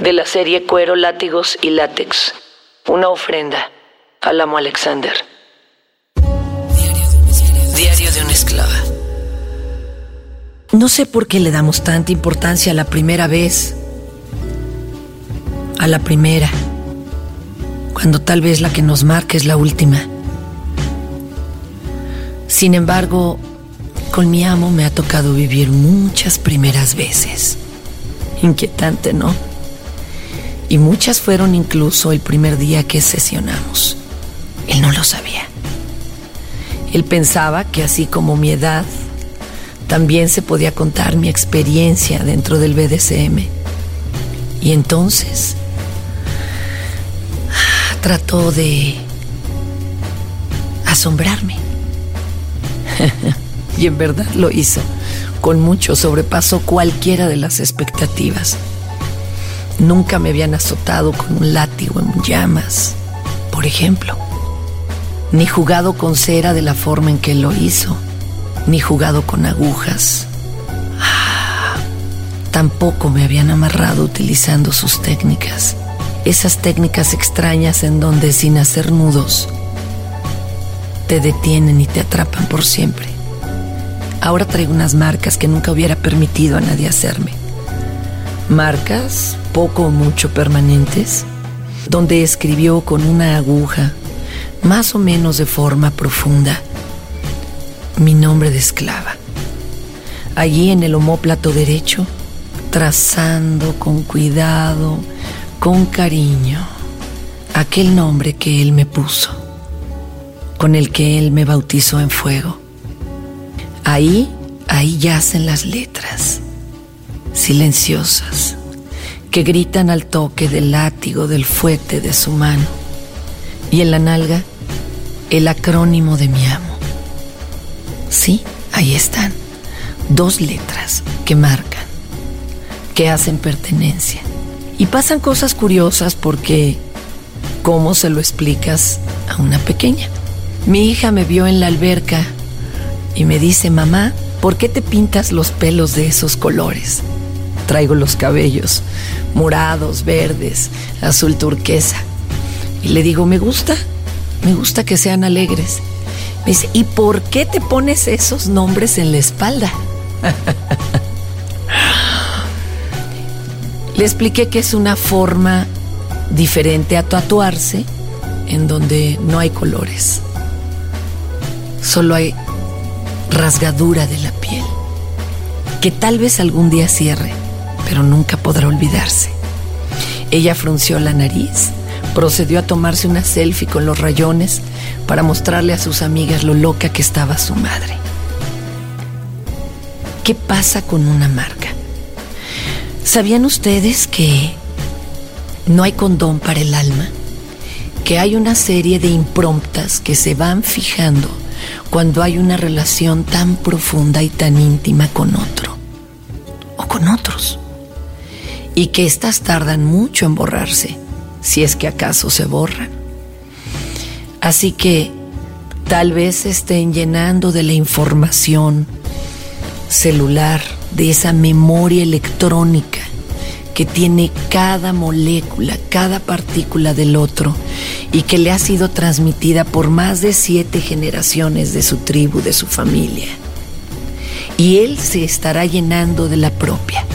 de la serie Cuero, Látigos y Látex. Una ofrenda al amo Alexander. Diario de una esclava. No sé por qué le damos tanta importancia a la primera vez. A la primera. Cuando tal vez la que nos marca es la última. Sin embargo, con mi amo me ha tocado vivir muchas primeras veces. Inquietante, ¿no? Y muchas fueron incluso el primer día que sesionamos. Él no lo sabía. Él pensaba que así como mi edad, también se podía contar mi experiencia dentro del BDSM. Y entonces trató de asombrarme. y en verdad lo hizo. Con mucho sobrepasó cualquiera de las expectativas. Nunca me habían azotado con un látigo en llamas, por ejemplo. Ni jugado con cera de la forma en que lo hizo. Ni jugado con agujas. Ah, tampoco me habían amarrado utilizando sus técnicas. Esas técnicas extrañas en donde sin hacer nudos te detienen y te atrapan por siempre. Ahora traigo unas marcas que nunca hubiera permitido a nadie hacerme. Marcas poco o mucho permanentes, donde escribió con una aguja, más o menos de forma profunda, mi nombre de esclava. Allí en el homóplato derecho, trazando con cuidado, con cariño, aquel nombre que él me puso, con el que él me bautizó en fuego. Ahí, ahí yacen las letras, silenciosas que gritan al toque del látigo del fuete de su mano. Y en la nalga, el acrónimo de mi amo. Sí, ahí están. Dos letras que marcan, que hacen pertenencia. Y pasan cosas curiosas porque, ¿cómo se lo explicas a una pequeña? Mi hija me vio en la alberca y me dice, mamá, ¿por qué te pintas los pelos de esos colores? Traigo los cabellos morados, verdes, azul turquesa. Y le digo, me gusta, me gusta que sean alegres. Me dice, ¿y por qué te pones esos nombres en la espalda? le expliqué que es una forma diferente a tatuarse en donde no hay colores. Solo hay rasgadura de la piel, que tal vez algún día cierre pero nunca podrá olvidarse. Ella frunció la nariz, procedió a tomarse una selfie con los rayones para mostrarle a sus amigas lo loca que estaba su madre. ¿Qué pasa con una marca? ¿Sabían ustedes que no hay condón para el alma? Que hay una serie de impromptas que se van fijando cuando hay una relación tan profunda y tan íntima con otro o con otros y que éstas tardan mucho en borrarse, si es que acaso se borran. Así que tal vez estén llenando de la información celular, de esa memoria electrónica que tiene cada molécula, cada partícula del otro y que le ha sido transmitida por más de siete generaciones de su tribu, de su familia. Y él se estará llenando de la propia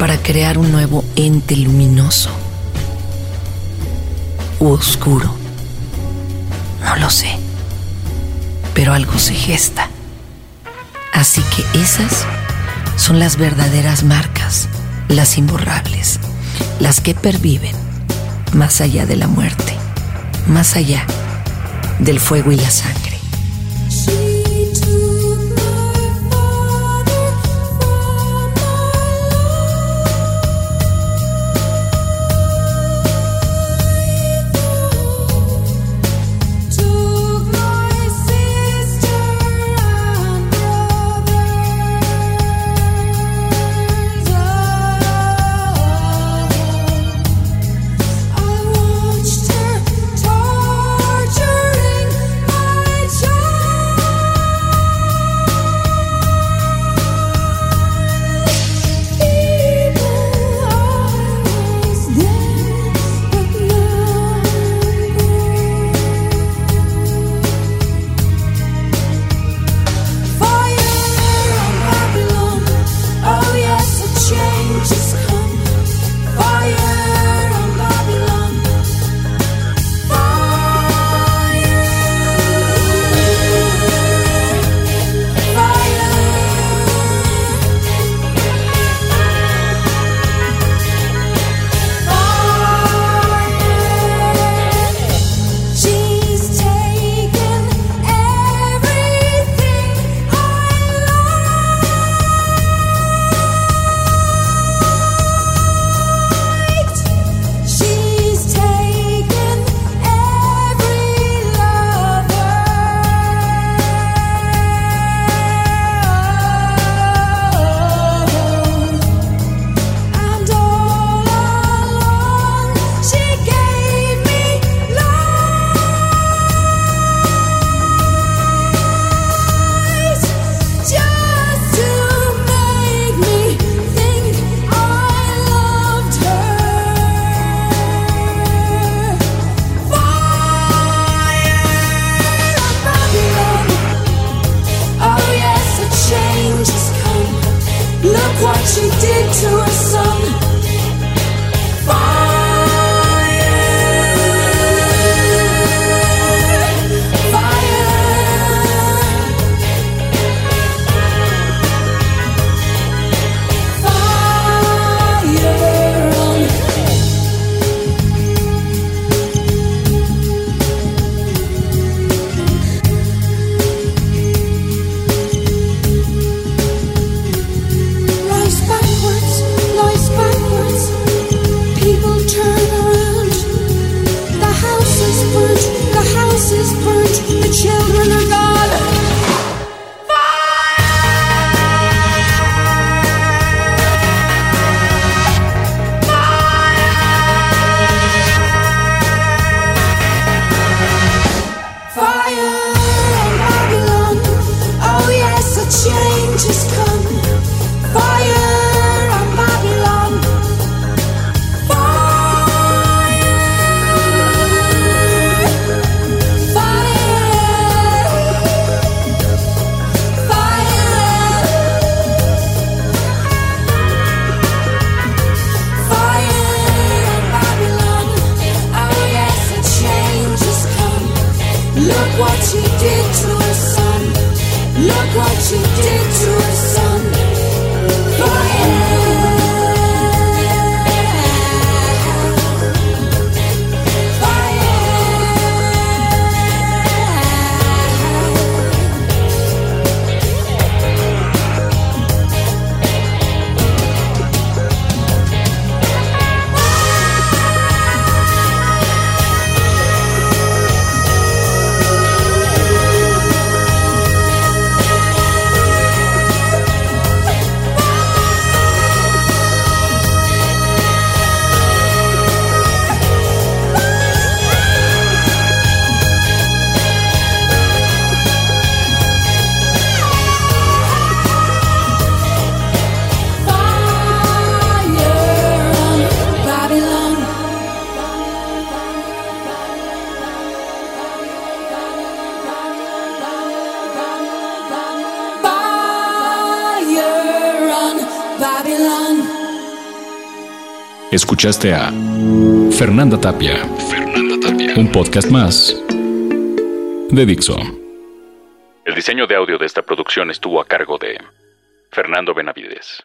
para crear un nuevo ente luminoso u oscuro. No lo sé, pero algo se gesta. Así que esas son las verdaderas marcas, las imborrables, las que perviven más allá de la muerte, más allá del fuego y la sangre. Escuchaste a Fernanda Tapia. Fernanda Tapia. Un podcast más de Dixo. El diseño de audio de esta producción estuvo a cargo de Fernando Benavides.